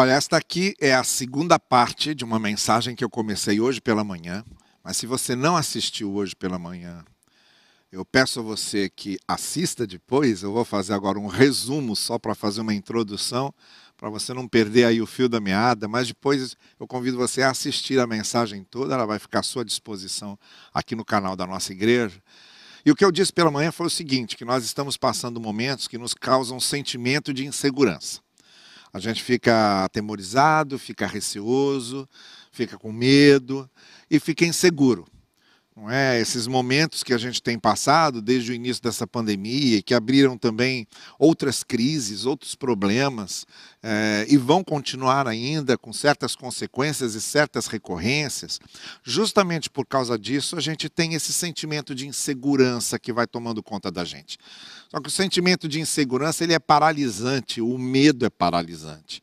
Olha, esta aqui é a segunda parte de uma mensagem que eu comecei hoje pela manhã. Mas se você não assistiu hoje pela manhã, eu peço a você que assista depois. Eu vou fazer agora um resumo só para fazer uma introdução, para você não perder aí o fio da meada. Mas depois eu convido você a assistir a mensagem toda, ela vai ficar à sua disposição aqui no canal da nossa igreja. E o que eu disse pela manhã foi o seguinte: que nós estamos passando momentos que nos causam um sentimento de insegurança. A gente fica atemorizado, fica receoso, fica com medo e fica inseguro. Não é? Esses momentos que a gente tem passado desde o início dessa pandemia, que abriram também outras crises, outros problemas, é, e vão continuar ainda com certas consequências e certas recorrências, justamente por causa disso a gente tem esse sentimento de insegurança que vai tomando conta da gente. Só que o sentimento de insegurança ele é paralisante, o medo é paralisante.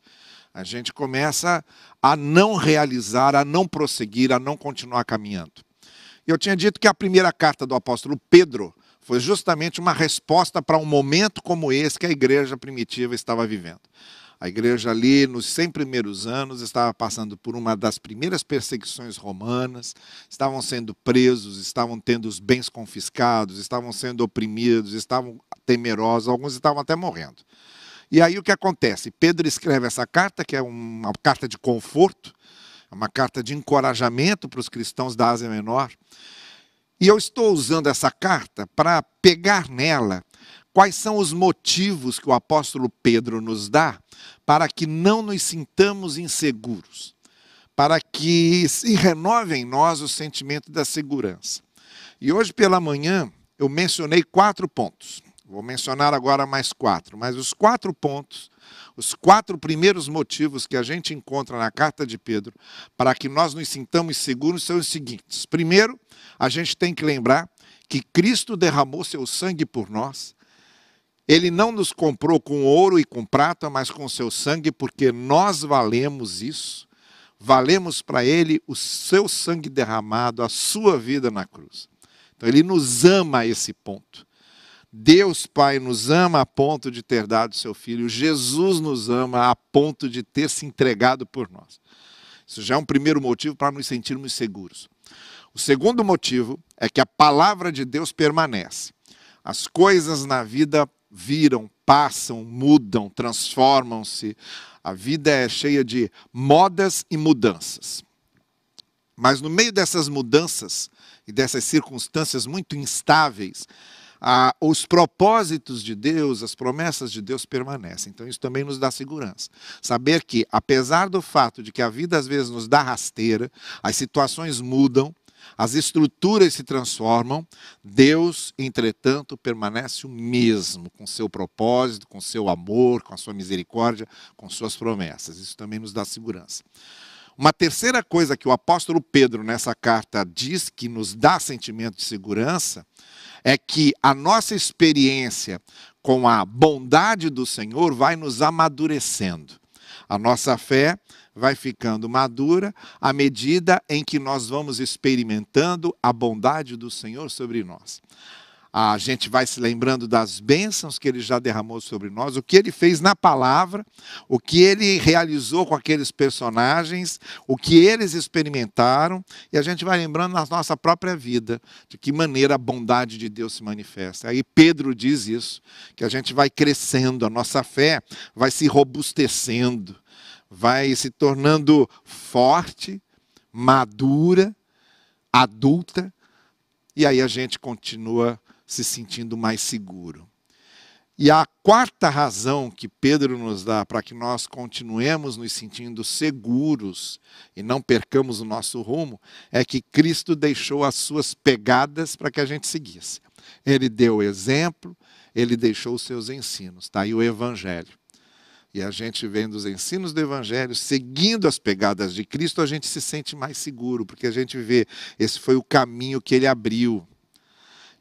A gente começa a não realizar, a não prosseguir, a não continuar caminhando. Eu tinha dito que a primeira carta do apóstolo Pedro foi justamente uma resposta para um momento como esse que a igreja primitiva estava vivendo. A igreja ali, nos 100 primeiros anos, estava passando por uma das primeiras perseguições romanas, estavam sendo presos, estavam tendo os bens confiscados, estavam sendo oprimidos, estavam temerosos, alguns estavam até morrendo. E aí o que acontece? Pedro escreve essa carta, que é uma carta de conforto, uma carta de encorajamento para os cristãos da Ásia Menor. E eu estou usando essa carta para pegar nela quais são os motivos que o apóstolo Pedro nos dá para que não nos sintamos inseguros, para que se renove em nós o sentimento da segurança. E hoje pela manhã eu mencionei quatro pontos. Vou mencionar agora mais quatro, mas os quatro pontos, os quatro primeiros motivos que a gente encontra na carta de Pedro para que nós nos sintamos seguros são os seguintes. Primeiro, a gente tem que lembrar que Cristo derramou seu sangue por nós. Ele não nos comprou com ouro e com prata, mas com seu sangue, porque nós valemos isso. Valemos para ele o seu sangue derramado, a sua vida na cruz. Então ele nos ama a esse ponto. Deus Pai nos ama a ponto de ter dado seu Filho, Jesus nos ama a ponto de ter se entregado por nós. Isso já é um primeiro motivo para nos sentirmos seguros. O segundo motivo é que a palavra de Deus permanece. As coisas na vida viram, passam, mudam, transformam-se. A vida é cheia de modas e mudanças. Mas no meio dessas mudanças e dessas circunstâncias muito instáveis, ah, os propósitos de Deus, as promessas de Deus permanecem. Então, isso também nos dá segurança. Saber que, apesar do fato de que a vida às vezes nos dá rasteira, as situações mudam, as estruturas se transformam, Deus, entretanto, permanece o mesmo, com seu propósito, com seu amor, com a sua misericórdia, com suas promessas. Isso também nos dá segurança. Uma terceira coisa que o apóstolo Pedro nessa carta diz que nos dá sentimento de segurança é que a nossa experiência com a bondade do Senhor vai nos amadurecendo. A nossa fé vai ficando madura à medida em que nós vamos experimentando a bondade do Senhor sobre nós a gente vai se lembrando das bênçãos que ele já derramou sobre nós, o que ele fez na palavra, o que ele realizou com aqueles personagens, o que eles experimentaram, e a gente vai lembrando na nossa própria vida de que maneira a bondade de Deus se manifesta. Aí Pedro diz isso, que a gente vai crescendo, a nossa fé vai se robustecendo, vai se tornando forte, madura, adulta, e aí a gente continua se sentindo mais seguro. E a quarta razão que Pedro nos dá para que nós continuemos nos sentindo seguros e não percamos o nosso rumo é que Cristo deixou as suas pegadas para que a gente seguisse. Ele deu exemplo, ele deixou os seus ensinos. Está aí o Evangelho. E a gente vendo os ensinos do Evangelho, seguindo as pegadas de Cristo, a gente se sente mais seguro, porque a gente vê, esse foi o caminho que ele abriu.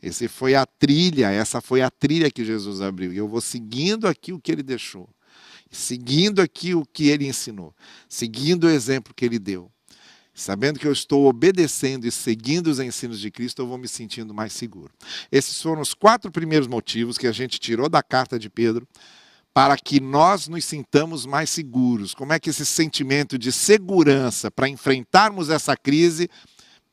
Esse foi a trilha, essa foi a trilha que Jesus abriu. E eu vou seguindo aqui o que ele deixou, seguindo aqui o que ele ensinou, seguindo o exemplo que ele deu. Sabendo que eu estou obedecendo e seguindo os ensinos de Cristo, eu vou me sentindo mais seguro. Esses foram os quatro primeiros motivos que a gente tirou da carta de Pedro para que nós nos sintamos mais seguros. Como é que esse sentimento de segurança para enfrentarmos essa crise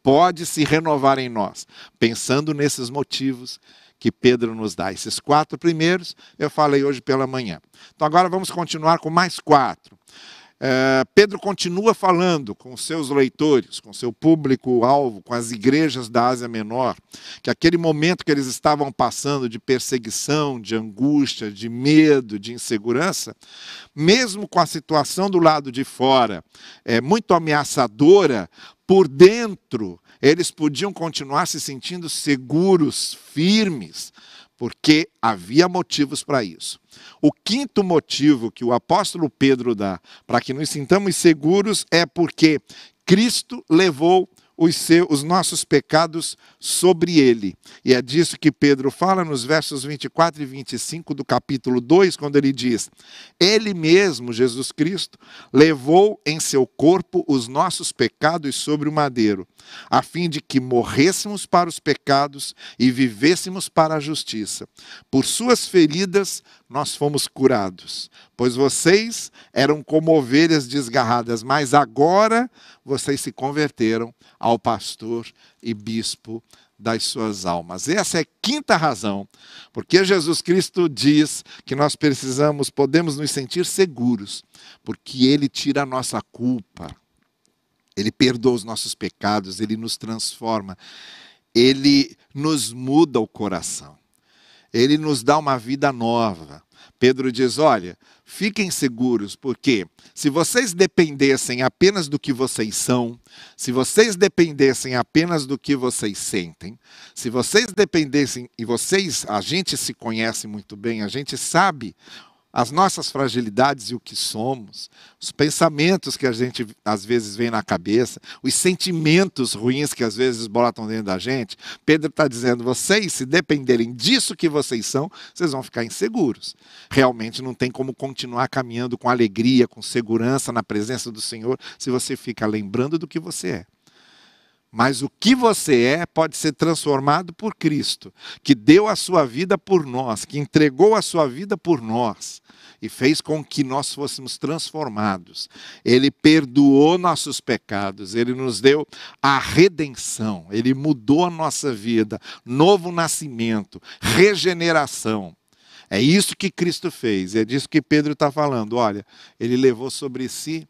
pode se renovar em nós? Pensando nesses motivos que Pedro nos dá. Esses quatro primeiros eu falei hoje pela manhã. Então agora vamos continuar com mais quatro. É, Pedro continua falando com seus leitores, com seu público-alvo, com as igrejas da Ásia Menor, que aquele momento que eles estavam passando de perseguição, de angústia, de medo, de insegurança, mesmo com a situação do lado de fora é, muito ameaçadora, por dentro eles podiam continuar se sentindo seguros, firmes, porque havia motivos para isso. O quinto motivo que o apóstolo Pedro dá para que nos sintamos seguros é porque Cristo levou os, seus, os nossos pecados sobre ele. E é disso que Pedro fala nos versos 24 e 25 do capítulo 2, quando ele diz: Ele mesmo, Jesus Cristo, levou em seu corpo os nossos pecados sobre o madeiro, a fim de que morrêssemos para os pecados e vivêssemos para a justiça. Por suas feridas nós fomos curados, pois vocês eram como ovelhas desgarradas, mas agora vocês se converteram ao pastor e bispo das suas almas. Essa é a quinta razão, porque Jesus Cristo diz que nós precisamos, podemos nos sentir seguros, porque Ele tira a nossa culpa, Ele perdoa os nossos pecados, Ele nos transforma, Ele nos muda o coração, Ele nos dá uma vida nova. Pedro diz: olha, fiquem seguros, porque se vocês dependessem apenas do que vocês são, se vocês dependessem apenas do que vocês sentem, se vocês dependessem, e vocês, a gente se conhece muito bem, a gente sabe as nossas fragilidades e o que somos, os pensamentos que a gente às vezes vem na cabeça, os sentimentos ruins que às vezes botam dentro da gente. Pedro está dizendo: vocês, se dependerem disso que vocês são, vocês vão ficar inseguros. Realmente não tem como continuar caminhando com alegria, com segurança na presença do Senhor, se você fica lembrando do que você é. Mas o que você é pode ser transformado por Cristo, que deu a sua vida por nós, que entregou a sua vida por nós e fez com que nós fôssemos transformados. Ele perdoou nossos pecados, ele nos deu a redenção, ele mudou a nossa vida, novo nascimento, regeneração. É isso que Cristo fez, é disso que Pedro está falando. Olha, ele levou sobre si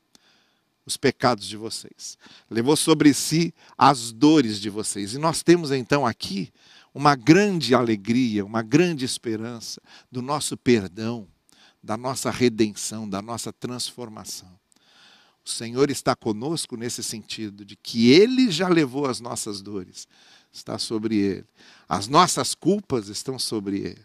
os pecados de vocês, levou sobre si as dores de vocês. E nós temos então aqui uma grande alegria, uma grande esperança do nosso perdão, da nossa redenção, da nossa transformação. O Senhor está conosco nesse sentido, de que Ele já levou as nossas dores, está sobre Ele. As nossas culpas estão sobre Ele.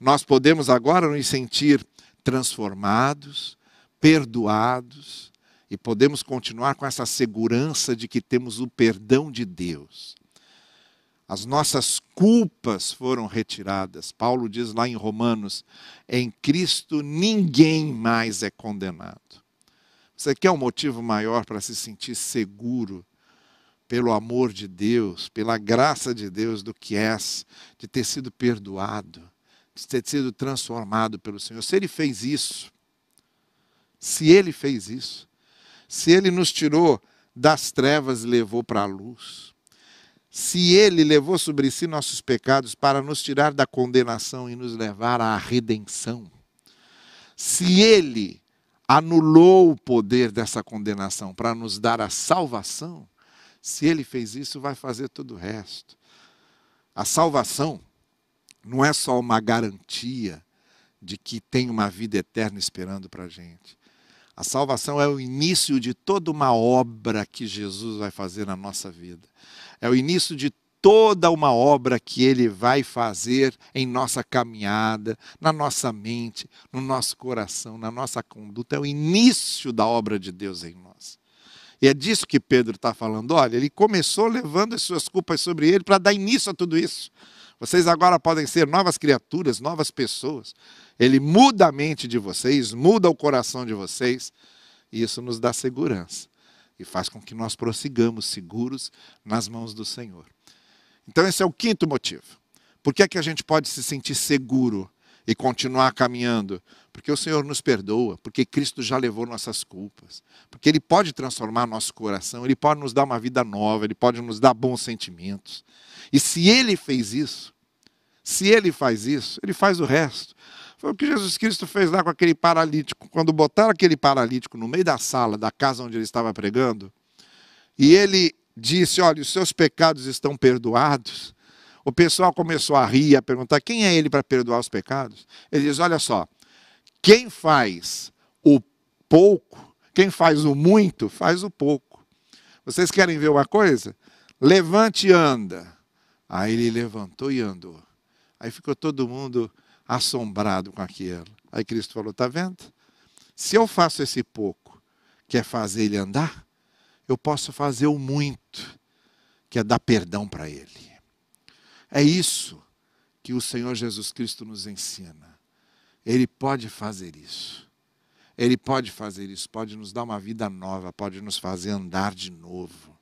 Nós podemos agora nos sentir transformados, perdoados, e podemos continuar com essa segurança de que temos o perdão de Deus. As nossas culpas foram retiradas. Paulo diz lá em Romanos: em Cristo ninguém mais é condenado. Você quer um motivo maior para se sentir seguro pelo amor de Deus, pela graça de Deus do que és, de ter sido perdoado, de ter sido transformado pelo Senhor? Se Ele fez isso, se Ele fez isso, se Ele nos tirou das trevas e levou para a luz, se Ele levou sobre si nossos pecados para nos tirar da condenação e nos levar à redenção, se Ele anulou o poder dessa condenação para nos dar a salvação, se Ele fez isso, vai fazer todo o resto. A salvação não é só uma garantia de que tem uma vida eterna esperando para a gente. A salvação é o início de toda uma obra que Jesus vai fazer na nossa vida. É o início de toda uma obra que ele vai fazer em nossa caminhada, na nossa mente, no nosso coração, na nossa conduta. É o início da obra de Deus em nós. E é disso que Pedro está falando. Olha, ele começou levando as suas culpas sobre ele para dar início a tudo isso. Vocês agora podem ser novas criaturas, novas pessoas. Ele muda a mente de vocês, muda o coração de vocês, e isso nos dá segurança e faz com que nós prossigamos seguros nas mãos do Senhor. Então, esse é o quinto motivo. Por que, é que a gente pode se sentir seguro e continuar caminhando? Porque o Senhor nos perdoa, porque Cristo já levou nossas culpas, porque Ele pode transformar nosso coração, Ele pode nos dar uma vida nova, Ele pode nos dar bons sentimentos. E se Ele fez isso, se Ele faz isso, Ele faz o resto. Foi o que Jesus Cristo fez lá com aquele paralítico. Quando botaram aquele paralítico no meio da sala da casa onde ele estava pregando, e ele disse: Olha, os seus pecados estão perdoados. O pessoal começou a rir, a perguntar: quem é ele para perdoar os pecados? Ele diz: Olha só, quem faz o pouco, quem faz o muito, faz o pouco. Vocês querem ver uma coisa? Levante e anda. Aí ele levantou e andou. Aí ficou todo mundo assombrado com aquilo. Aí Cristo falou: Está vendo? Se eu faço esse pouco, que é fazer ele andar, eu posso fazer o muito, que é dar perdão para ele. É isso que o Senhor Jesus Cristo nos ensina. Ele pode fazer isso. Ele pode fazer isso, pode nos dar uma vida nova, pode nos fazer andar de novo,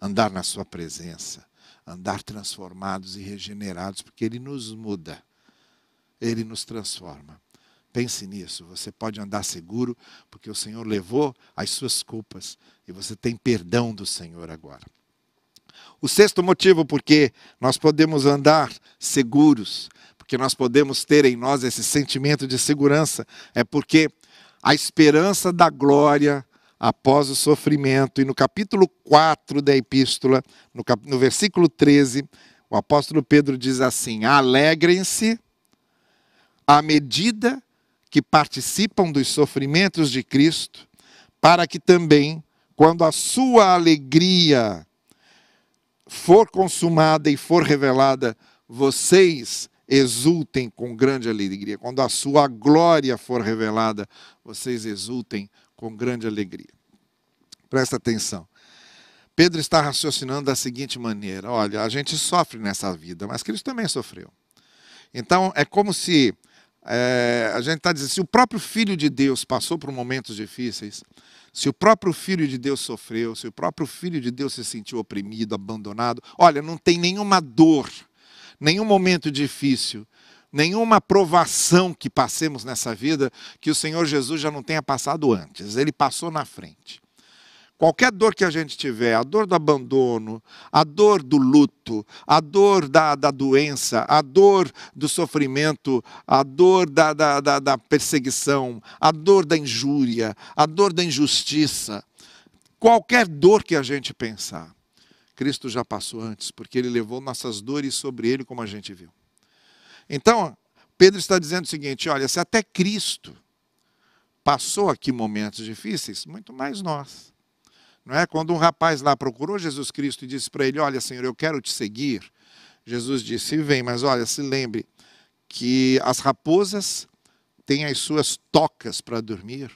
andar na Sua presença, andar transformados e regenerados, porque Ele nos muda, Ele nos transforma. Pense nisso, você pode andar seguro, porque o Senhor levou as suas culpas e você tem perdão do Senhor agora. O sexto motivo porque nós podemos andar seguros, porque nós podemos ter em nós esse sentimento de segurança, é porque a esperança da glória após o sofrimento. E no capítulo 4 da epístola, no, cap... no versículo 13, o apóstolo Pedro diz assim: Alegrem-se à medida que participam dos sofrimentos de Cristo, para que também, quando a sua alegria for consumada e for revelada, vocês exultem com grande alegria. Quando a sua glória for revelada, vocês exultem com grande alegria. Presta atenção. Pedro está raciocinando da seguinte maneira: olha, a gente sofre nessa vida, mas Cristo também sofreu. Então, é como se é, a gente está dizendo, se o próprio Filho de Deus passou por momentos difíceis, se o próprio Filho de Deus sofreu, se o próprio Filho de Deus se sentiu oprimido, abandonado, olha, não tem nenhuma dor, nenhum momento difícil, nenhuma provação que passemos nessa vida que o Senhor Jesus já não tenha passado antes, ele passou na frente. Qualquer dor que a gente tiver, a dor do abandono, a dor do luto, a dor da, da doença, a dor do sofrimento, a dor da, da, da, da perseguição, a dor da injúria, a dor da injustiça, qualquer dor que a gente pensar, Cristo já passou antes, porque ele levou nossas dores sobre ele, como a gente viu. Então, Pedro está dizendo o seguinte: olha, se até Cristo passou aqui momentos difíceis, muito mais nós. Não é? Quando um rapaz lá procurou Jesus Cristo e disse para ele: Olha, Senhor, eu quero te seguir. Jesus disse: Vem, mas olha, se lembre que as raposas têm as suas tocas para dormir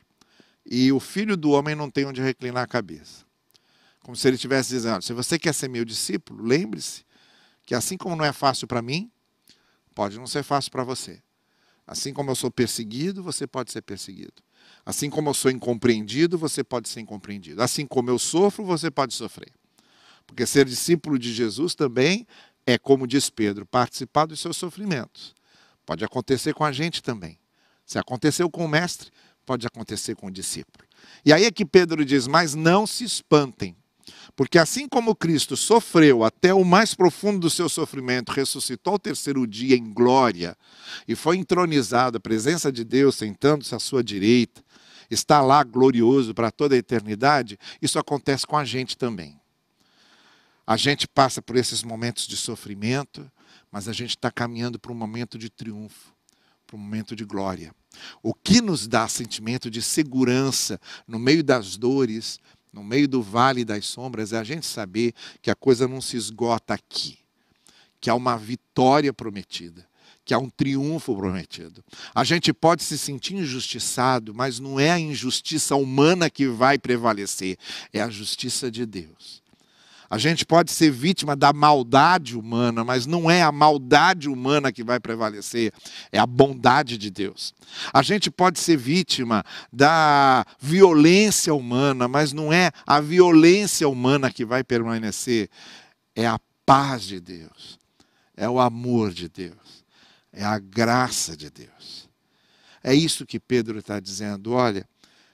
e o filho do homem não tem onde reclinar a cabeça. Como se ele estivesse dizendo: Se você quer ser meu discípulo, lembre-se que assim como não é fácil para mim, pode não ser fácil para você. Assim como eu sou perseguido, você pode ser perseguido. Assim como eu sou incompreendido, você pode ser incompreendido. Assim como eu sofro, você pode sofrer. Porque ser discípulo de Jesus também é, como diz Pedro, participar dos seus sofrimentos. Pode acontecer com a gente também. Se aconteceu com o mestre, pode acontecer com o discípulo. E aí é que Pedro diz: Mas não se espantem, porque assim como Cristo sofreu até o mais profundo do seu sofrimento, ressuscitou ao terceiro dia em glória e foi entronizado à presença de Deus, sentando-se à sua direita, está lá glorioso para toda a eternidade, isso acontece com a gente também. A gente passa por esses momentos de sofrimento, mas a gente está caminhando para um momento de triunfo, para um momento de glória. O que nos dá sentimento de segurança no meio das dores, no meio do vale das sombras, é a gente saber que a coisa não se esgota aqui, que há uma vitória prometida, que há um triunfo prometido. A gente pode se sentir injustiçado, mas não é a injustiça humana que vai prevalecer, é a justiça de Deus. A gente pode ser vítima da maldade humana, mas não é a maldade humana que vai prevalecer, é a bondade de Deus. A gente pode ser vítima da violência humana, mas não é a violência humana que vai permanecer, é a paz de Deus, é o amor de Deus. é a graça de Deus. É isso que Pedro está dizendo. Olha,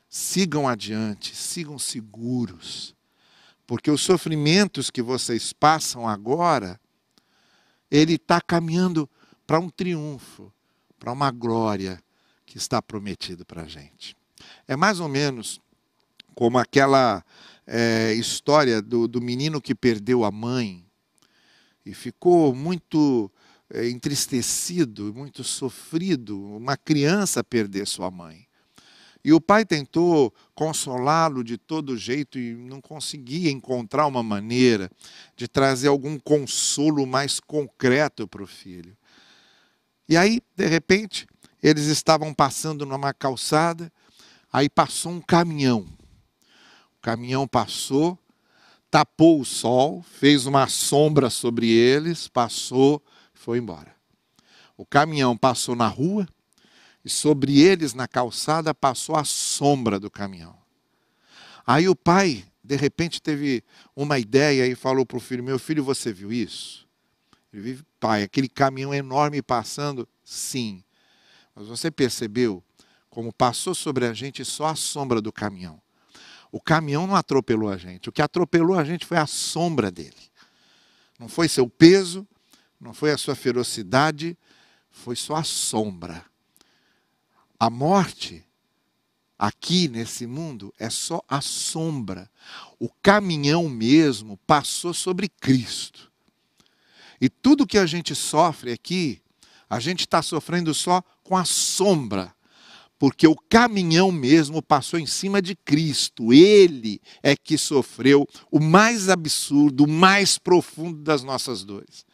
sigam adiante, sigam seguros, porque os sofrimentos que vocês passam agora, ele está caminhando para um triunfo, para uma glória que está prometido para a gente. É mais ou menos como aquela é, história do, do menino que perdeu a mãe e ficou muito é, entristecido, muito sofrido, uma criança perder sua mãe. E o pai tentou consolá-lo de todo jeito e não conseguia encontrar uma maneira de trazer algum consolo mais concreto para o filho. E aí, de repente, eles estavam passando numa calçada, aí passou um caminhão. O caminhão passou, tapou o sol, fez uma sombra sobre eles, passou foi embora. O caminhão passou na rua e sobre eles na calçada passou a sombra do caminhão. Aí o pai, de repente, teve uma ideia e falou para o filho: Meu filho, você viu isso? Ele vive, pai, aquele caminhão enorme passando? Sim. Mas você percebeu como passou sobre a gente só a sombra do caminhão? O caminhão não atropelou a gente. O que atropelou a gente foi a sombra dele. Não foi seu peso, não foi a sua ferocidade, foi só a sombra. A morte aqui nesse mundo é só a sombra. O caminhão mesmo passou sobre Cristo. E tudo que a gente sofre aqui, a gente está sofrendo só com a sombra, porque o caminhão mesmo passou em cima de Cristo. Ele é que sofreu o mais absurdo, o mais profundo das nossas dores.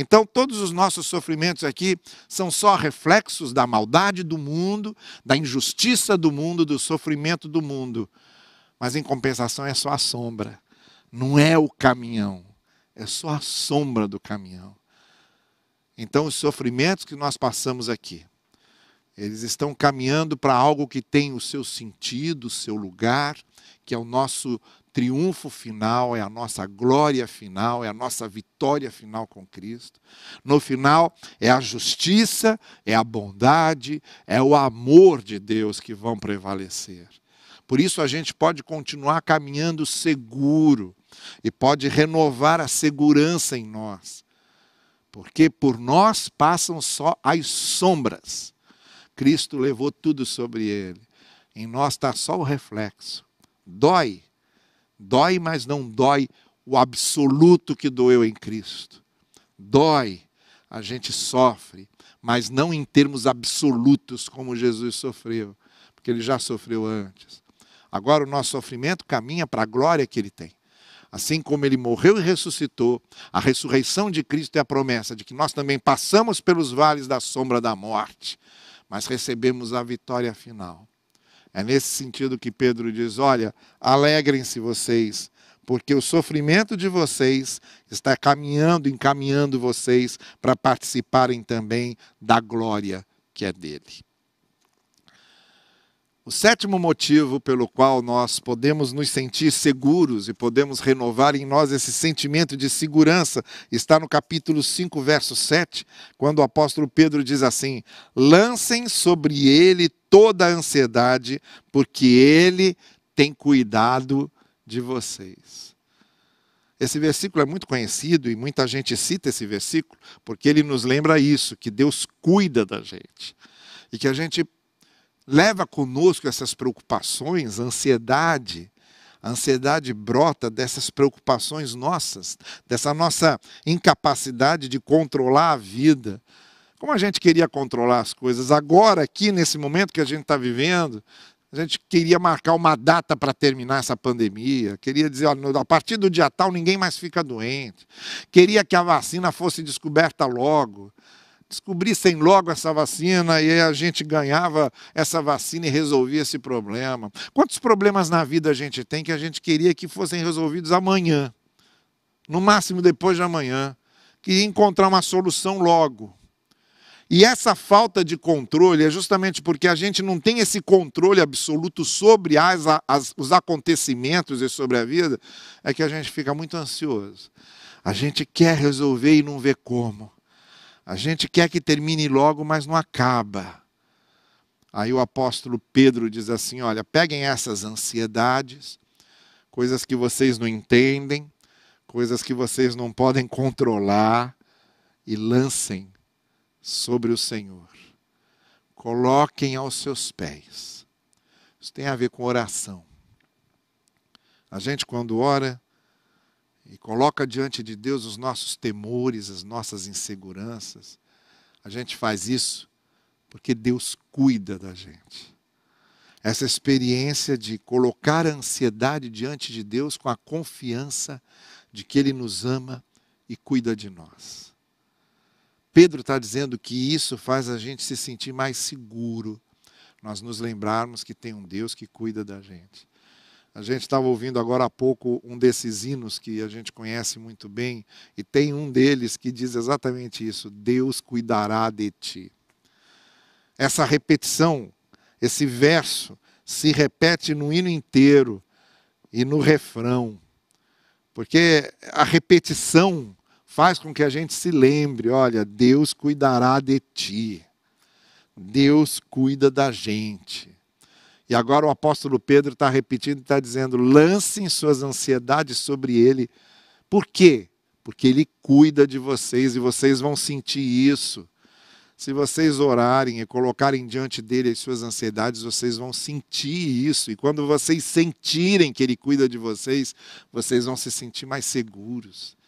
Então, todos os nossos sofrimentos aqui são só reflexos da maldade do mundo, da injustiça do mundo, do sofrimento do mundo. Mas, em compensação, é só a sombra, não é o caminhão, é só a sombra do caminhão. Então, os sofrimentos que nós passamos aqui, eles estão caminhando para algo que tem o seu sentido, o seu lugar, que é o nosso triunfo final, é a nossa glória final, é a nossa vitória final com Cristo. No final, é a justiça, é a bondade, é o amor de Deus que vão prevalecer. Por isso, a gente pode continuar caminhando seguro e pode renovar a segurança em nós porque por nós passam só as sombras. Cristo levou tudo sobre ele. Em nós está só o reflexo. Dói, dói, mas não dói o absoluto que doeu em Cristo. Dói, a gente sofre, mas não em termos absolutos como Jesus sofreu, porque ele já sofreu antes. Agora o nosso sofrimento caminha para a glória que ele tem. Assim como ele morreu e ressuscitou, a ressurreição de Cristo é a promessa de que nós também passamos pelos vales da sombra da morte, mas recebemos a vitória final. É nesse sentido que Pedro diz: Olha, alegrem-se vocês, porque o sofrimento de vocês está caminhando, encaminhando vocês para participarem também da glória que é dele. O sétimo motivo pelo qual nós podemos nos sentir seguros e podemos renovar em nós esse sentimento de segurança está no capítulo 5, verso 7, quando o apóstolo Pedro diz assim: Lancem sobre ele toda a ansiedade, porque ele tem cuidado de vocês. Esse versículo é muito conhecido e muita gente cita esse versículo porque ele nos lembra isso, que Deus cuida da gente. E que a gente leva conosco essas preocupações, ansiedade. A ansiedade brota dessas preocupações nossas, dessa nossa incapacidade de controlar a vida. Como a gente queria controlar as coisas, agora, aqui nesse momento que a gente está vivendo, a gente queria marcar uma data para terminar essa pandemia, queria dizer, a partir do dia tal ninguém mais fica doente, queria que a vacina fosse descoberta logo descobrissem logo essa vacina e a gente ganhava essa vacina e resolvia esse problema. Quantos problemas na vida a gente tem que a gente queria que fossem resolvidos amanhã, no máximo depois de amanhã, queria encontrar uma solução logo. E essa falta de controle é justamente porque a gente não tem esse controle absoluto sobre as, as, os acontecimentos e sobre a vida, é que a gente fica muito ansioso. A gente quer resolver e não vê como. A gente quer que termine logo, mas não acaba. Aí o apóstolo Pedro diz assim: olha, peguem essas ansiedades, coisas que vocês não entendem, coisas que vocês não podem controlar, e lancem sobre o Senhor. Coloquem aos seus pés. Isso tem a ver com oração. A gente, quando ora, e coloca diante de Deus os nossos temores, as nossas inseguranças. A gente faz isso porque Deus cuida da gente. Essa experiência de colocar a ansiedade diante de Deus com a confiança de que Ele nos ama e cuida de nós. Pedro está dizendo que isso faz a gente se sentir mais seguro, nós nos lembrarmos que tem um Deus que cuida da gente. A gente estava ouvindo agora há pouco um desses hinos que a gente conhece muito bem, e tem um deles que diz exatamente isso: Deus cuidará de ti. Essa repetição, esse verso, se repete no hino inteiro e no refrão, porque a repetição faz com que a gente se lembre: olha, Deus cuidará de ti, Deus cuida da gente. E agora o apóstolo Pedro está repetindo e está dizendo: lancem suas ansiedades sobre ele. Por quê? Porque ele cuida de vocês e vocês vão sentir isso. Se vocês orarem e colocarem diante dele as suas ansiedades, vocês vão sentir isso. E quando vocês sentirem que ele cuida de vocês, vocês vão se sentir mais seguros.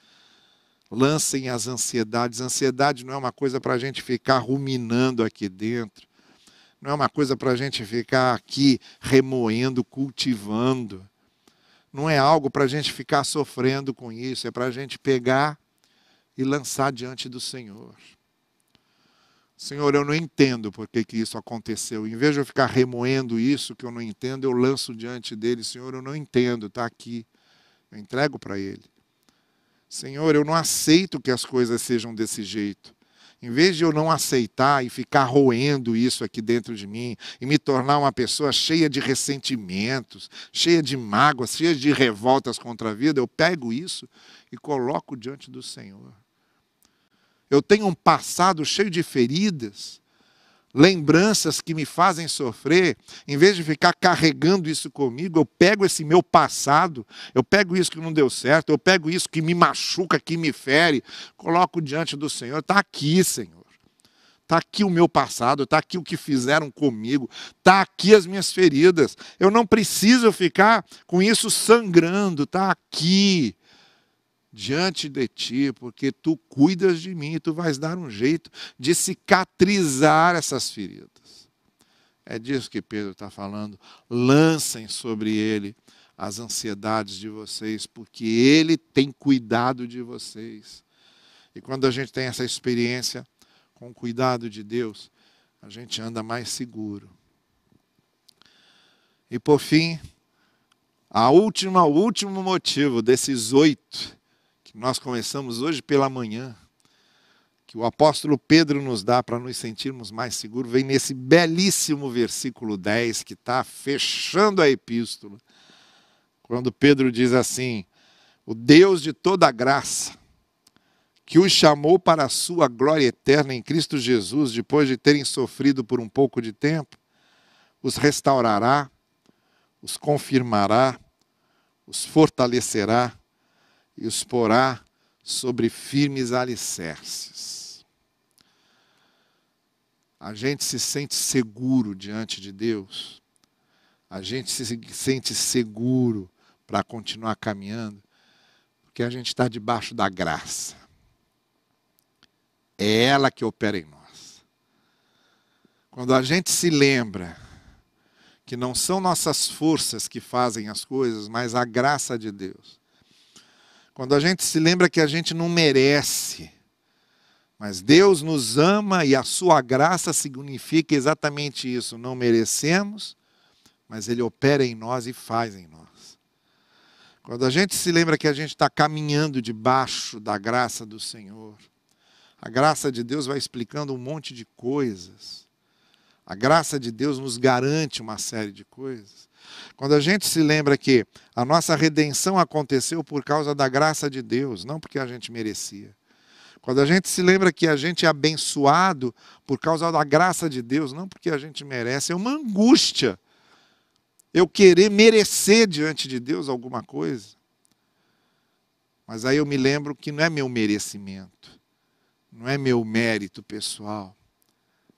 Lancem as ansiedades. Ansiedade não é uma coisa para a gente ficar ruminando aqui dentro não é uma coisa para a gente ficar aqui remoendo, cultivando. Não é algo para a gente ficar sofrendo com isso, é para a gente pegar e lançar diante do Senhor. Senhor, eu não entendo por que, que isso aconteceu. Em vez de eu ficar remoendo isso que eu não entendo, eu lanço diante dele. Senhor, eu não entendo, está aqui. Eu entrego para ele. Senhor, eu não aceito que as coisas sejam desse jeito. Em vez de eu não aceitar e ficar roendo isso aqui dentro de mim e me tornar uma pessoa cheia de ressentimentos, cheia de mágoas, cheia de revoltas contra a vida, eu pego isso e coloco diante do Senhor. Eu tenho um passado cheio de feridas lembranças que me fazem sofrer, em vez de ficar carregando isso comigo, eu pego esse meu passado, eu pego isso que não deu certo, eu pego isso que me machuca, que me fere, coloco diante do Senhor. Está aqui, Senhor. Está aqui o meu passado, está aqui o que fizeram comigo, está aqui as minhas feridas. Eu não preciso ficar com isso sangrando, está aqui diante de ti, porque tu cuidas de mim e tu vais dar um jeito de cicatrizar essas feridas. É disso que Pedro está falando. Lancem sobre ele as ansiedades de vocês, porque ele tem cuidado de vocês. E quando a gente tem essa experiência com o cuidado de Deus, a gente anda mais seguro. E por fim, a última, o último motivo desses oito que nós começamos hoje pela manhã, que o apóstolo Pedro nos dá para nos sentirmos mais seguros, vem nesse belíssimo versículo 10 que está fechando a epístola, quando Pedro diz assim: O Deus de toda graça, que os chamou para a sua glória eterna em Cristo Jesus, depois de terem sofrido por um pouco de tempo, os restaurará, os confirmará, os fortalecerá e os porá sobre firmes alicerces. A gente se sente seguro diante de Deus, a gente se sente seguro para continuar caminhando, porque a gente está debaixo da graça. É ela que opera em nós. Quando a gente se lembra que não são nossas forças que fazem as coisas, mas a graça de Deus quando a gente se lembra que a gente não merece, mas Deus nos ama e a sua graça significa exatamente isso. Não merecemos, mas Ele opera em nós e faz em nós. Quando a gente se lembra que a gente está caminhando debaixo da graça do Senhor, a graça de Deus vai explicando um monte de coisas. A graça de Deus nos garante uma série de coisas. Quando a gente se lembra que a nossa redenção aconteceu por causa da graça de Deus, não porque a gente merecia. Quando a gente se lembra que a gente é abençoado por causa da graça de Deus, não porque a gente merece, é uma angústia eu querer merecer diante de Deus alguma coisa. Mas aí eu me lembro que não é meu merecimento, não é meu mérito pessoal,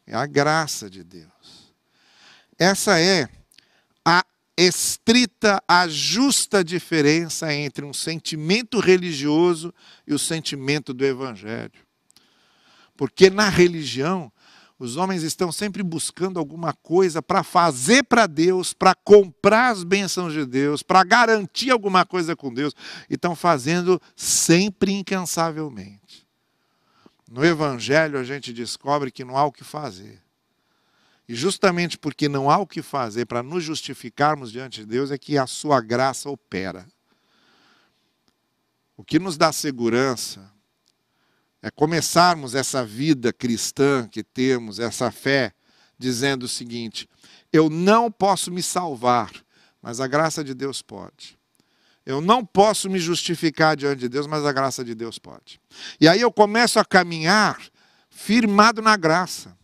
é a graça de Deus. Essa é estrita, a justa diferença entre um sentimento religioso e o sentimento do Evangelho. Porque na religião, os homens estão sempre buscando alguma coisa para fazer para Deus, para comprar as bênçãos de Deus, para garantir alguma coisa com Deus, e estão fazendo sempre incansavelmente. No Evangelho, a gente descobre que não há o que fazer. E justamente porque não há o que fazer para nos justificarmos diante de Deus é que a sua graça opera. O que nos dá segurança é começarmos essa vida cristã que temos, essa fé, dizendo o seguinte: eu não posso me salvar, mas a graça de Deus pode. Eu não posso me justificar diante de Deus, mas a graça de Deus pode. E aí eu começo a caminhar firmado na graça.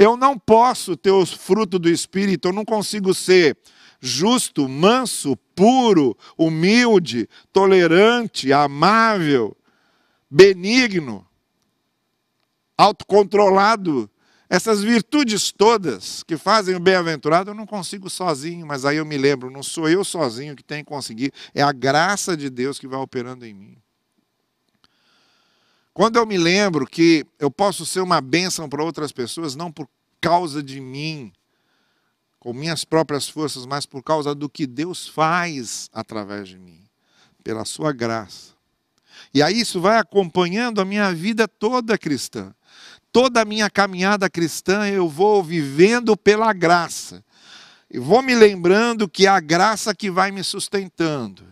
Eu não posso ter os frutos do Espírito, eu não consigo ser justo, manso, puro, humilde, tolerante, amável, benigno, autocontrolado. Essas virtudes todas que fazem o bem-aventurado, eu não consigo sozinho, mas aí eu me lembro, não sou eu sozinho que tenho que conseguir, é a graça de Deus que vai operando em mim. Quando eu me lembro que eu posso ser uma bênção para outras pessoas, não por causa de mim, com minhas próprias forças, mas por causa do que Deus faz através de mim, pela sua graça. E aí isso vai acompanhando a minha vida toda cristã. Toda a minha caminhada cristã eu vou vivendo pela graça. E vou me lembrando que é a graça que vai me sustentando.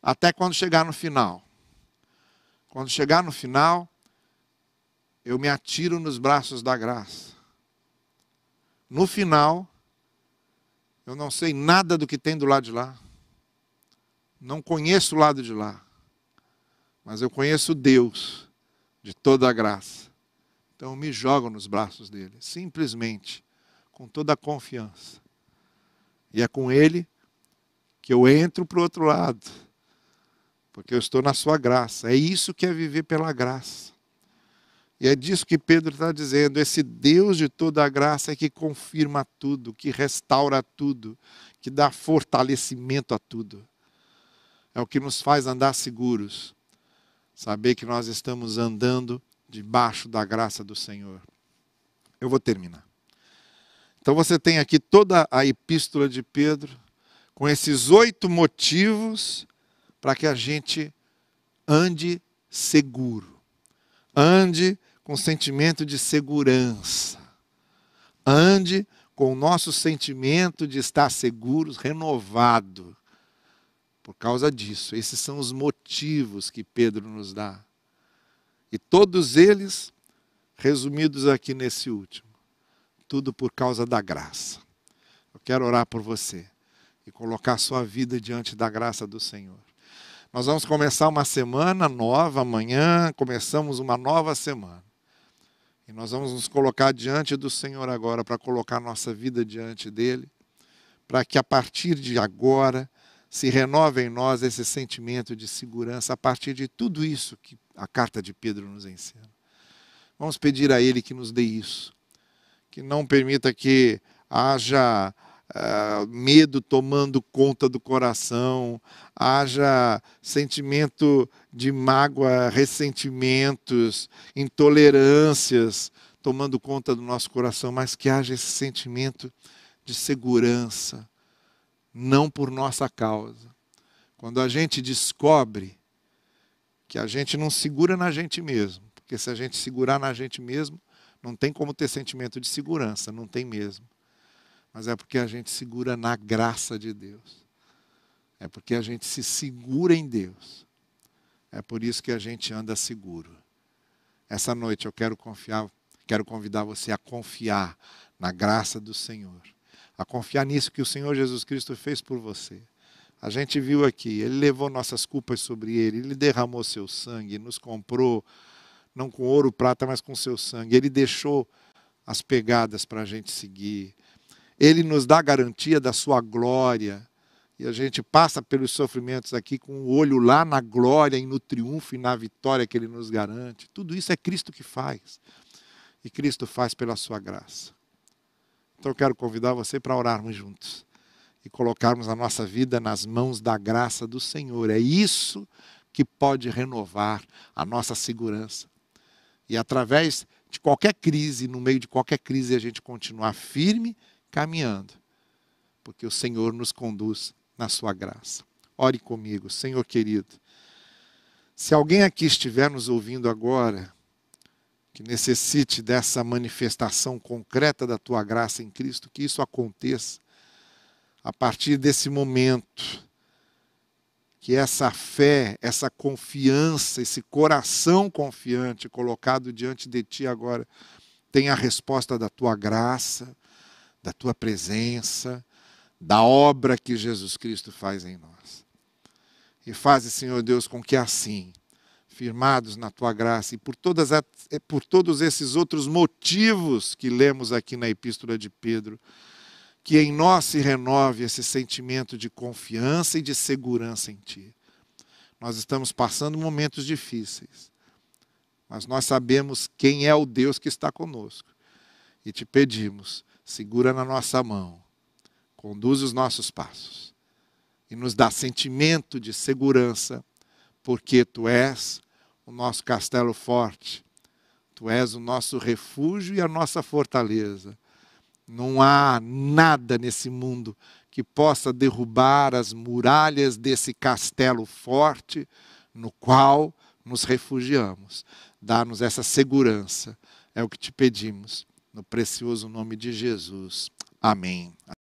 Até quando chegar no final. Quando chegar no final, eu me atiro nos braços da graça. No final, eu não sei nada do que tem do lado de lá. Não conheço o lado de lá. Mas eu conheço Deus de toda a graça. Então eu me jogo nos braços dele, simplesmente, com toda a confiança. E é com ele que eu entro para o outro lado porque eu estou na sua graça. É isso que é viver pela graça. E é disso que Pedro está dizendo: esse Deus de toda a graça é que confirma tudo, que restaura tudo, que dá fortalecimento a tudo. É o que nos faz andar seguros, saber que nós estamos andando debaixo da graça do Senhor. Eu vou terminar. Então você tem aqui toda a epístola de Pedro, com esses oito motivos para que a gente ande seguro, ande com sentimento de segurança, ande com o nosso sentimento de estar seguros renovado. Por causa disso, esses são os motivos que Pedro nos dá. E todos eles resumidos aqui nesse último. Tudo por causa da graça. Eu quero orar por você e colocar sua vida diante da graça do Senhor. Nós vamos começar uma semana nova amanhã, começamos uma nova semana. E nós vamos nos colocar diante do Senhor agora para colocar nossa vida diante dele, para que a partir de agora se renove em nós esse sentimento de segurança a partir de tudo isso que a carta de Pedro nos ensina. Vamos pedir a ele que nos dê isso, que não permita que haja uh, medo tomando conta do coração, haja sentimento de mágoa, ressentimentos, intolerâncias tomando conta do nosso coração, mas que haja esse sentimento de segurança, não por nossa causa. Quando a gente descobre que a gente não segura na gente mesmo, porque se a gente segurar na gente mesmo, não tem como ter sentimento de segurança, não tem mesmo mas é porque a gente segura na graça de Deus. É porque a gente se segura em Deus. É por isso que a gente anda seguro. Essa noite eu quero confiar, quero convidar você a confiar na graça do Senhor, a confiar nisso que o Senhor Jesus Cristo fez por você. A gente viu aqui, ele levou nossas culpas sobre ele, ele derramou seu sangue, nos comprou não com ouro, prata, mas com seu sangue. Ele deixou as pegadas para a gente seguir. Ele nos dá garantia da sua glória. E a gente passa pelos sofrimentos aqui com o olho lá na glória e no triunfo e na vitória que ele nos garante. Tudo isso é Cristo que faz. E Cristo faz pela sua graça. Então eu quero convidar você para orarmos juntos e colocarmos a nossa vida nas mãos da graça do Senhor. É isso que pode renovar a nossa segurança. E através de qualquer crise, no meio de qualquer crise, a gente continuar firme caminhando, porque o Senhor nos conduz na sua graça. Ore comigo, Senhor querido. Se alguém aqui estiver nos ouvindo agora, que necessite dessa manifestação concreta da tua graça em Cristo, que isso aconteça a partir desse momento. Que essa fé, essa confiança, esse coração confiante colocado diante de ti agora, tenha a resposta da tua graça, da tua presença, da obra que Jesus Cristo faz em nós. E faze, Senhor Deus, com que assim, firmados na tua graça e por, todas, por todos esses outros motivos que lemos aqui na Epístola de Pedro, que em nós se renove esse sentimento de confiança e de segurança em Ti. Nós estamos passando momentos difíceis, mas nós sabemos quem é o Deus que está conosco. E te pedimos, segura na nossa mão, conduz os nossos passos e nos dá sentimento de segurança, porque tu és o nosso castelo forte, tu és o nosso refúgio e a nossa fortaleza. Não há nada nesse mundo que possa derrubar as muralhas desse castelo forte no qual nos refugiamos. Dá-nos essa segurança, é o que te pedimos no precioso nome de Jesus. Amém.